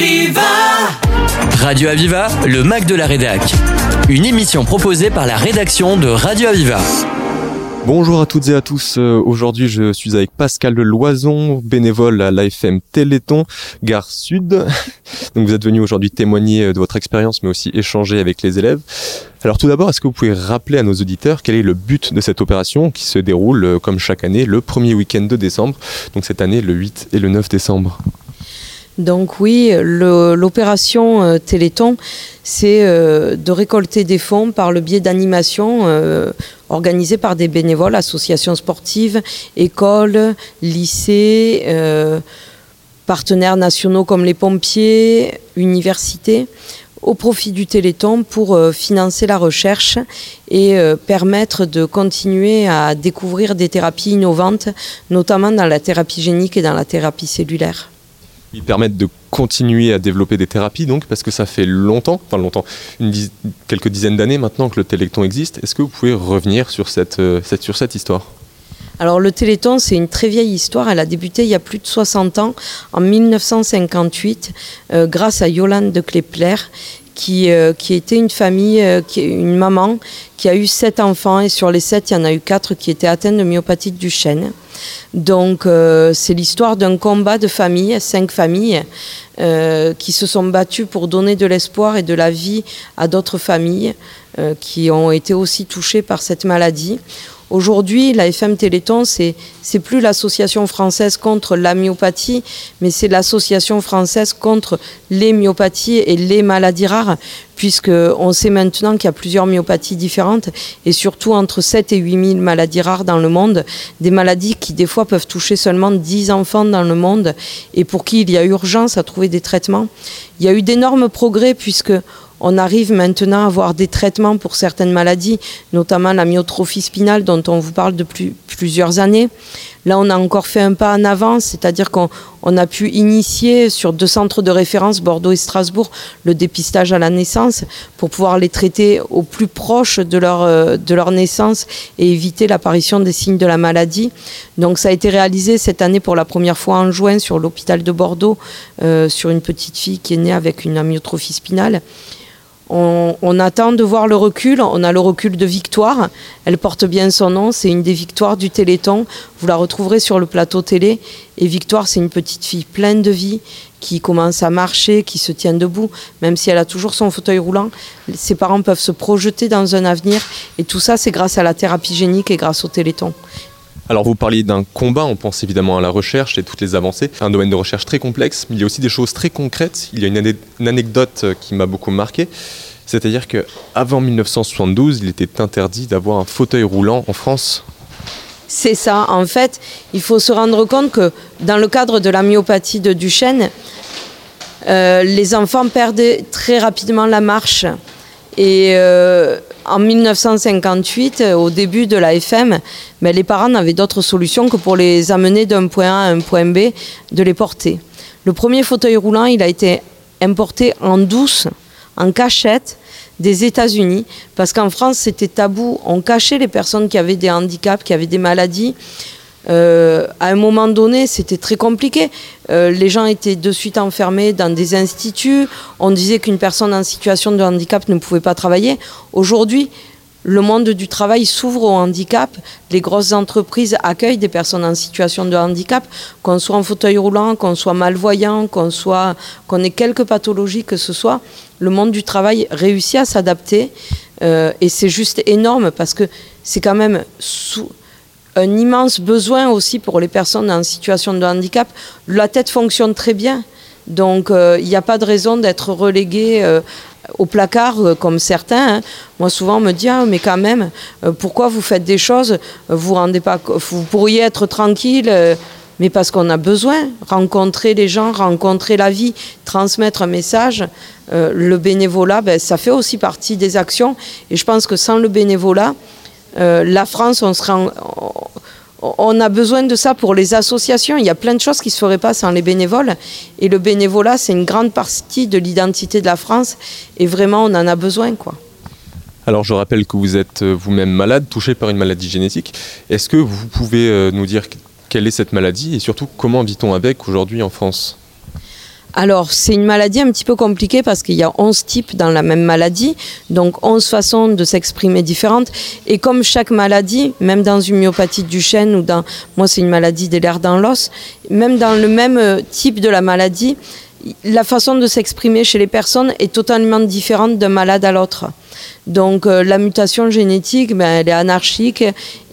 Aviva Radio Aviva, le Mac de la Rédac. Une émission proposée par la rédaction de Radio Aviva. Bonjour à toutes et à tous. Euh, Aujourd'hui, je suis avec Pascal Loison, bénévole à l'AFM Téléthon, Gare Sud. Donc, vous êtes venu aujourd'hui témoigner euh, de votre expérience, mais aussi échanger avec les élèves. Alors, tout d'abord, est-ce que vous pouvez rappeler à nos auditeurs quel est le but de cette opération qui se déroule, euh, comme chaque année, le premier week-end de décembre Donc, cette année, le 8 et le 9 décembre? Donc oui, l'opération euh, Téléthon, c'est euh, de récolter des fonds par le biais d'animations euh, organisées par des bénévoles, associations sportives, écoles, lycées, partenaires nationaux comme les pompiers, universités au profit du Téléthon pour financer la recherche et permettre de continuer à découvrir des thérapies innovantes, notamment dans la thérapie génique et dans la thérapie cellulaire. Ils permettent de continuer à développer des thérapies, donc, parce que ça fait longtemps, enfin longtemps, quelques dizaines d'années maintenant que le Téléthon existe. Est-ce que vous pouvez revenir sur cette, euh, sur cette histoire? Alors le Téléthon, c'est une très vieille histoire. Elle a débuté il y a plus de 60 ans, en 1958, euh, grâce à Yolande de Klepler, qui, euh, qui était une famille, euh, qui, une maman qui a eu sept enfants et sur les sept, il y en a eu quatre qui étaient atteints de myopathe du chêne. Donc euh, c'est l'histoire d'un combat de famille, cinq familles, qui se sont battues pour donner de l'espoir et de la vie à d'autres familles qui ont été aussi touchées par cette maladie. Aujourd'hui, la FM Téléthon, c'est plus l'association française contre la myopathie, mais c'est l'association française contre les myopathies et les maladies rares, puisque on sait maintenant qu'il y a plusieurs myopathies différentes et surtout entre 7 et 8 000 maladies rares dans le monde, des maladies qui des fois peuvent toucher seulement 10 enfants dans le monde et pour qui il y a urgence à trouver des traitements. Il y a eu d'énormes progrès puisque on arrive maintenant à avoir des traitements pour certaines maladies, notamment la myotrophie spinale dont on vous parle depuis plusieurs années. Là, on a encore fait un pas en avant, c'est-à-dire qu'on on a pu initier sur deux centres de référence, Bordeaux et Strasbourg, le dépistage à la naissance pour pouvoir les traiter au plus proche de leur, euh, de leur naissance et éviter l'apparition des signes de la maladie. Donc ça a été réalisé cette année pour la première fois en juin sur l'hôpital de Bordeaux, euh, sur une petite fille qui est née avec une amyotrophie spinale. On, attend de voir le recul. On a le recul de Victoire. Elle porte bien son nom. C'est une des victoires du Téléthon. Vous la retrouverez sur le plateau télé. Et Victoire, c'est une petite fille pleine de vie qui commence à marcher, qui se tient debout, même si elle a toujours son fauteuil roulant. Ses parents peuvent se projeter dans un avenir. Et tout ça, c'est grâce à la thérapie génique et grâce au Téléthon. Alors vous parliez d'un combat, on pense évidemment à la recherche et toutes les avancées. Un domaine de recherche très complexe, mais il y a aussi des choses très concrètes. Il y a une, ane- une anecdote euh, qui m'a beaucoup marqué. C'est-à-dire qu'avant 1972, il était interdit d'avoir un fauteuil roulant en France. C'est ça. En fait, il faut se rendre compte que dans le cadre de la myopathie de Duchenne, euh, les enfants perdaient très rapidement la marche. Et euh, en 1958, euh, au début de la FM, ben, les parents n'avaient d'autre solution que pour les amener d'un point A à un point B, de les porter. Le premier fauteuil roulant, il a été importé en douce, en cachette, des États-Unis, parce qu'en France, c'était tabou. On cachait les personnes qui avaient des handicaps, qui avaient des maladies. Euh, à un moment donné, c'était très compliqué. Euh, les gens étaient de suite enfermés dans des instituts. On disait qu'une personne en situation de handicap ne pouvait pas travailler. Aujourd'hui, le monde du travail s'ouvre au handicap. Les grosses entreprises accueillent des personnes en situation de handicap, qu'on soit en fauteuil roulant, qu'on soit malvoyant, qu'on soit, qu'on ait quelque pathologie que ce soit. Le monde du travail réussit à s'adapter euh, et c'est juste énorme parce que c'est quand même sous, un immense besoin aussi pour les personnes en situation de handicap. La tête fonctionne très bien, donc euh, il n'y a pas de raison d'être relégué euh, au placard euh, comme certains. hein. Moi, souvent, on me dit ah, mais quand même, pourquoi vous faites des choses Vous rendez pas, vous pourriez être tranquille. mais parce qu'on a besoin, rencontrer les gens, rencontrer la vie, transmettre un message. Le bénévolat, ben, ça fait aussi partie des actions. Et je pense que sans le bénévolat, euh, la France, on, on- on a besoin de ça pour les associations. Il y a plein de choses qui ne se feraient pas sans les bénévoles. Et le bénévolat, c'est une grande partie de l'identité de la France. Et vraiment, on en a besoin. quoi. Alors je rappelle que vous êtes euh, vous-même malade, touché par une maladie génétique. Est-ce que vous pouvez euh, nous dire quelle est cette maladie et surtout comment vit-on avec aujourd'hui en France? Alors, c'est une maladie un petit peu compliquée parce qu'il y a 11 types dans la même maladie, donc 11 façons de s'exprimer différentes. Et comme chaque maladie, même dans une myopathie du chêne ou dans, moi c'est une maladie des lèvres dans l'os, même dans le même euh, type de la maladie, la façon de s'exprimer chez les personnes est totalement différente d'un malade à l'autre. Donc euh, la mutation génétique, ben, elle est anarchique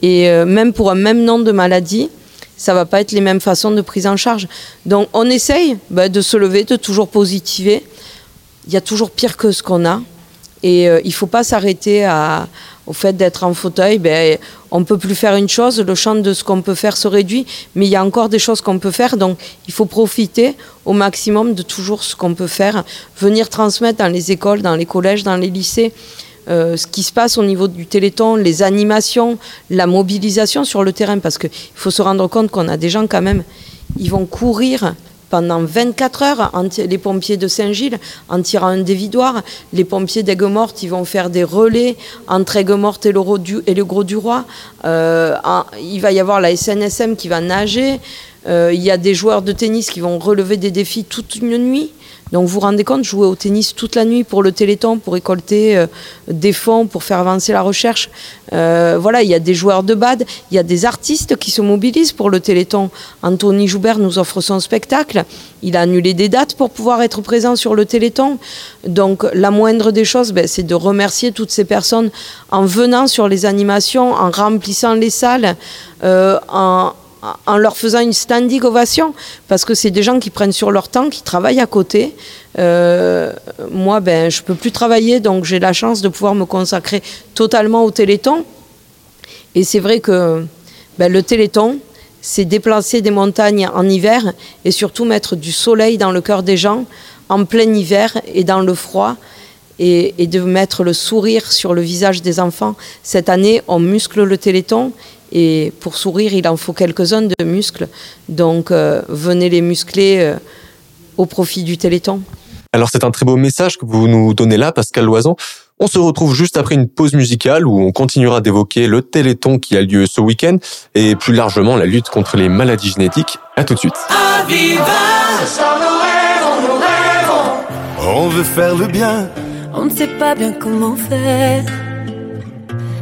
et euh, même pour un même nom de maladie, ça va pas être les mêmes façons de prise en charge. Donc on essaye ben, de se lever, de toujours positiver. Il y a toujours pire que ce qu'on a. Et euh, il faut pas s'arrêter au fait d'être en fauteuil. Ben, on peut plus faire une chose, le champ de ce qu'on peut faire se réduit, mais il y a encore des choses qu'on peut faire. Donc il faut profiter au maximum de toujours ce qu'on peut faire, venir transmettre dans les écoles, dans les collèges, dans les lycées. Euh, ce qui se passe au niveau du téléthon, les animations, la mobilisation sur le terrain, parce qu'il faut se rendre compte qu'on a des gens quand même, ils vont courir pendant 24 heures, les pompiers de Saint-Gilles, en tirant un dévidoir. Les pompiers d'Aigues-Mortes, ils vont faire des relais entre Aigues-Mortes et, le Gros du Roi. Euh, il va y avoir la SNSM qui va nager. Euh, il y a des joueurs de tennis qui vont relever des défis toute une nuit. Donc vous vous rendez compte, jouer au tennis toute la nuit pour le Téléthon, pour récolter euh, des fonds, pour faire avancer la recherche. Euh, voilà, il y a des joueurs de bad, il y a des artistes qui se mobilisent pour le Téléthon. Anthony Joubert nous offre son spectacle. Il a annulé des dates pour pouvoir être présent sur le Téléthon. Donc la moindre des choses, ben, c'est de remercier toutes ces personnes en venant sur les animations, en remplissant les salles, euh, en en leur faisant une standing ovation, parce que c'est des gens qui prennent sur leur temps, qui travaillent à côté. Euh, moi, ben, je peux plus travailler, donc j'ai la chance de pouvoir me consacrer totalement au Téléthon. Et c'est vrai que ben, le Téléthon, c'est déplacer des montagnes en hiver et surtout mettre du soleil dans le cœur des gens en plein hiver et dans le froid. Et, et de mettre le sourire sur le visage des enfants. Cette année, on muscle le Téléthon et pour sourire, il en faut quelques-uns de muscles. Donc euh, venez les muscler euh, au profit du Téléthon. Alors c'est un très beau message que vous nous donnez là, Pascal Loison. On se retrouve juste après une pause musicale où on continuera d'évoquer le Téléthon qui a lieu ce week-end et plus largement la lutte contre les maladies génétiques. À tout de suite. On veut faire le bien. On ne sait pas bien comment faire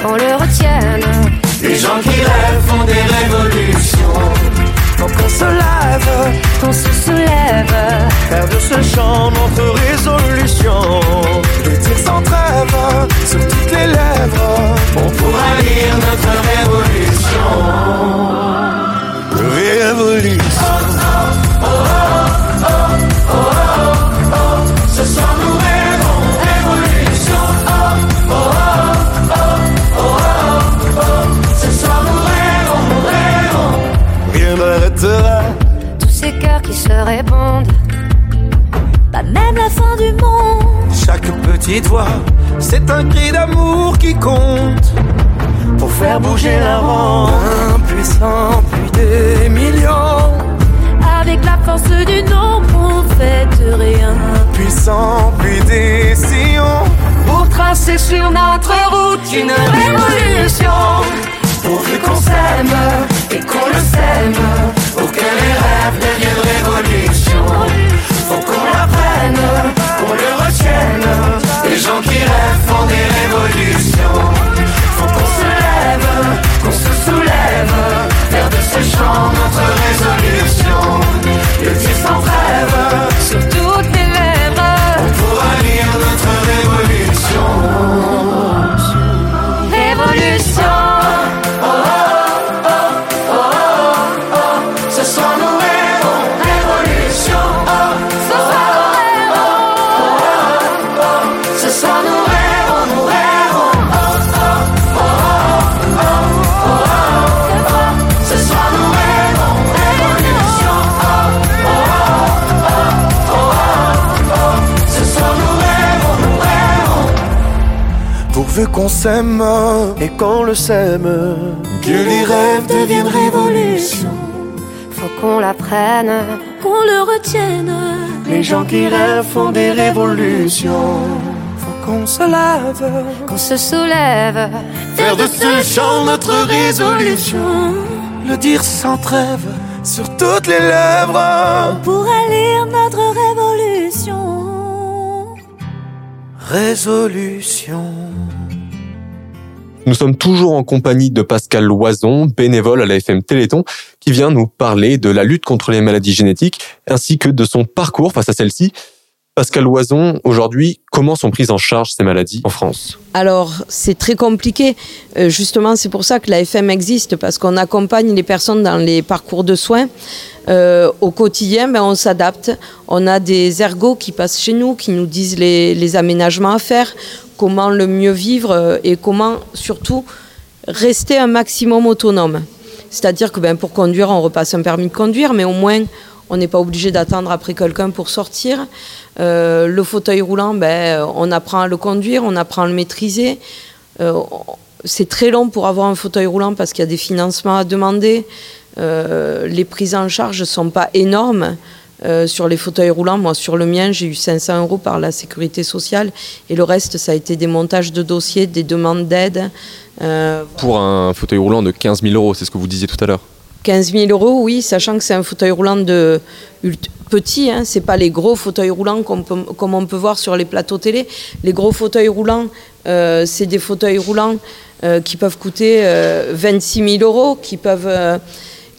qu'on le retienne. Les gens qui rêvent font des révolutions. Faut qu'on se lève, qu'on se soulève. Faire de ce chant notre résolution. Le dire sans trêve sur toutes les lèvres. On pourra lire notre. Révolution. C'est un cri d'amour qui compte. Pour faire bouger la ronde, impuissant, plus des millions. Avec la force du nombre, on fait rien. Puissant, puis des sillons. Pour tracer sur notre route une révolution. Pourvu qu'on s'aime et qu'on le sème qu'on s'aime et qu'on le sème. Que les rêves deviennent révolution. Faut qu'on l'apprenne, qu'on le retienne. Les gens qui rêvent font des révolutions. Faut qu'on se lève, qu'on se soulève. Faire de ce chant notre résolution. Le dire sans trêve sur toutes les lèvres. Pour lire notre révolution. Résolution. Nous sommes toujours en compagnie de Pascal Loison, bénévole à la FM Téléthon, qui vient nous parler de la lutte contre les maladies génétiques ainsi que de son parcours face à celle-ci. Pascal Loison, aujourd'hui, comment sont prises en charge ces maladies en France? Alors, c'est très compliqué. Euh, justement, c'est pour ça que la FM existe, parce qu'on accompagne les personnes dans les parcours de soins. Euh, au quotidien, ben, on s'adapte. On a des ergots qui passent chez nous, qui nous disent les aménagements à faire, comment le mieux vivre euh, et comment surtout rester un maximum autonome. C'est-à-dire que ben, pour conduire, on repasse un permis de conduire, mais au moins on n'est pas obligé d'attendre après quelqu'un pour sortir. Euh, le fauteuil roulant, ben, on apprend à le conduire, on apprend à le maîtriser. Euh, c'est très long pour avoir un fauteuil roulant parce qu'il y a des financements à demander. Les prises en charge ne sont pas énormes. Sur les fauteuils roulants, moi sur le mien, j'ai eu 500 euros par la sécurité sociale et le reste, ça a été des montages de dossiers, des demandes d'aide. Pour un fauteuil roulant de 15 000 euros, c'est ce que vous disiez tout à l'heure 15 000 euros, oui, sachant que c'est un fauteuil roulant de petit, hein, c'est pas les gros fauteuils roulants comme on peut voir sur les plateaux télé. Les gros fauteuils roulants, euh, c'est des fauteuils roulants euh, qui peuvent coûter 26 euh, 000 euros, qui peuvent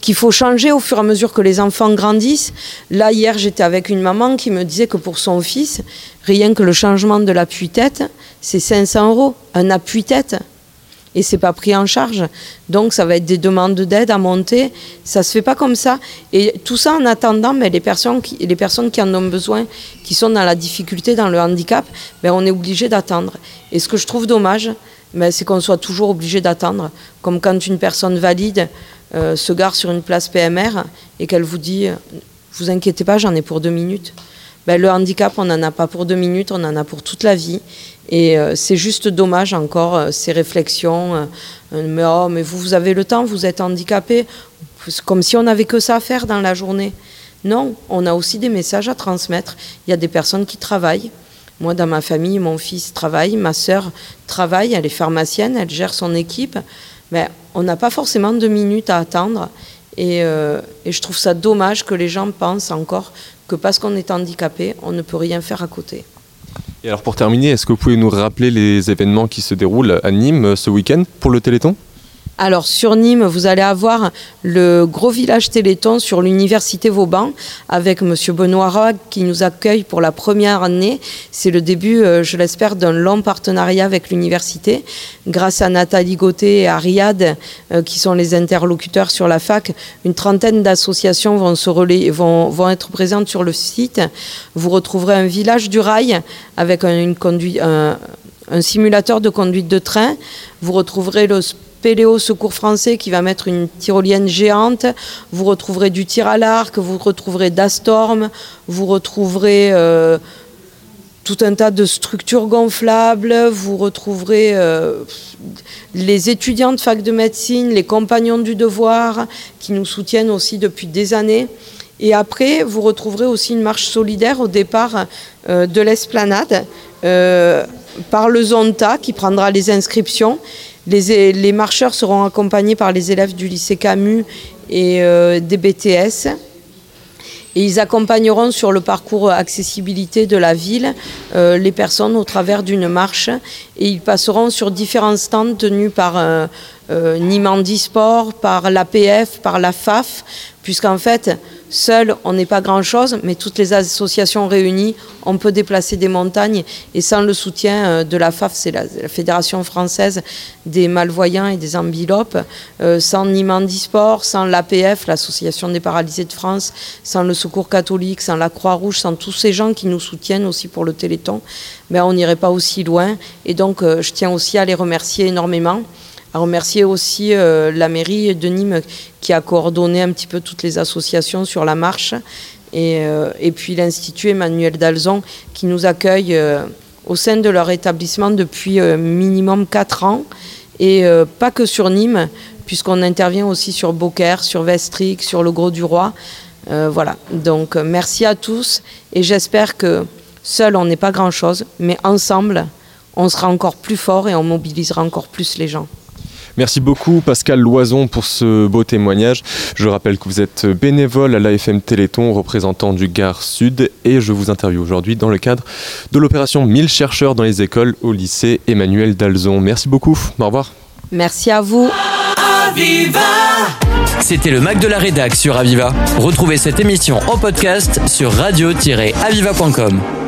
qu'il faut changer au fur et à mesure que les enfants grandissent. Là, hier, j'étais avec une maman qui me disait que pour son fils, rien que le changement de l'appui-tête, c'est 500 euros. Un appui-tête, et c'est pas pris en charge. Donc ça va être des demandes d'aide à monter. Ça se fait pas comme ça. Et tout ça en attendant, mais les personnes qui, en ont besoin, qui sont dans la difficulté, dans le handicap, ben, on est obligé d'attendre. Et ce que je trouve dommage, ben, c'est qu'on soit toujours obligé d'attendre. Comme quand une personne valide euh, se gare sur une place PMR et qu'elle vous dit, vous inquiétez pas, j'en ai pour deux minutes. Ben, le handicap, on n'en a pas pour deux minutes, on en a pour toute la vie. Et euh, c'est juste dommage encore euh, ces réflexions. Euh, mais, oh, mais vous, vous avez le temps, vous êtes handicapé, comme si on n'avait que ça à faire dans la journée. Non, on a aussi des messages à transmettre. Il y a des personnes qui travaillent. Moi, dans ma famille, mon fils travaille, ma sœur travaille, elle est pharmacienne, elle gère son équipe. Mais on n'a pas forcément deux minutes à attendre. Et, et, je trouve ça dommage que les gens pensent encore que parce qu'on est handicapé, on ne peut rien faire à côté. Et alors pour terminer, est-ce que vous pouvez nous rappeler les événements qui se déroulent à Nîmes euh, ce week-end pour le Téléthon? Alors sur Nîmes, vous allez avoir le gros village Téléthon sur l'université Vauban avec Monsieur Benoît Roig qui nous accueille pour la première année. C'est le début, euh, je l'espère, d'un long partenariat avec l'université. Grâce à Nathalie Gauthier et à Riyad, euh, qui sont les interlocuteurs sur la fac, une trentaine d'associations vont, se être présentes sur le site. Vous retrouverez un village du rail avec un, un simulateur de conduite de train. Vous retrouverez le Péléo Secours Français qui va mettre une tyrolienne géante. Vous retrouverez du tir à l'arc, vous retrouverez d'Astorm, vous retrouverez euh, tout un tas de structures gonflables, vous retrouverez euh, les étudiants de fac de médecine, les compagnons du devoir qui nous soutiennent aussi depuis des années. Et après, vous retrouverez aussi une marche solidaire au départ euh, de l'esplanade par le Zonta qui prendra les inscriptions les, marcheurs seront accompagnés par les élèves du lycée Camus et euh, des BTS. Et ils accompagneront sur le parcours accessibilité de la ville euh, les personnes au travers d'une marche. Et ils passeront sur différents stands tenus par euh, euh Sport, par l'APF, par la FAF, puisqu'en fait, Seul, on n'est pas grand-chose, mais toutes les associations réunies, on peut déplacer des montagnes. Et sans le soutien euh, de la FAF, c'est la, Fédération française des malvoyants et des ambylopes, euh, sans Nimandisport, sans l'APF, l'Association des paralysés de France, sans le Secours catholique, sans la Croix-Rouge, sans tous ces gens qui nous soutiennent aussi pour le Téléthon, ben, on n'irait pas aussi loin. Et donc, euh, je tiens aussi à les remercier énormément remercier aussi euh, la mairie de Nîmes qui a coordonné un petit peu toutes les associations sur la marche et, euh, puis l'Institut Emmanuel Dalzon qui nous accueille euh, au sein de leur établissement depuis minimum 4 ans et pas que sur Nîmes, puisqu'on intervient aussi sur Beaucaire, sur Vestric, sur le Gros du Roi. voilà, donc merci à tous et j'espère que seul on n'est pas grand-chose, mais ensemble on sera encore plus fort et on mobilisera encore plus les gens. Merci beaucoup Pascal Loison pour ce beau témoignage. Je rappelle que vous êtes bénévole à l'AFM Téléthon, représentant du Gare Sud, et je vous interviewe aujourd'hui dans le cadre de l'opération 1000 chercheurs dans les écoles au lycée Emmanuel Dalzon. Merci beaucoup. Au revoir. Merci à vous. C'était le Mac de la Rédac sur Aviva. Retrouvez cette émission en podcast sur radio-aviva.com.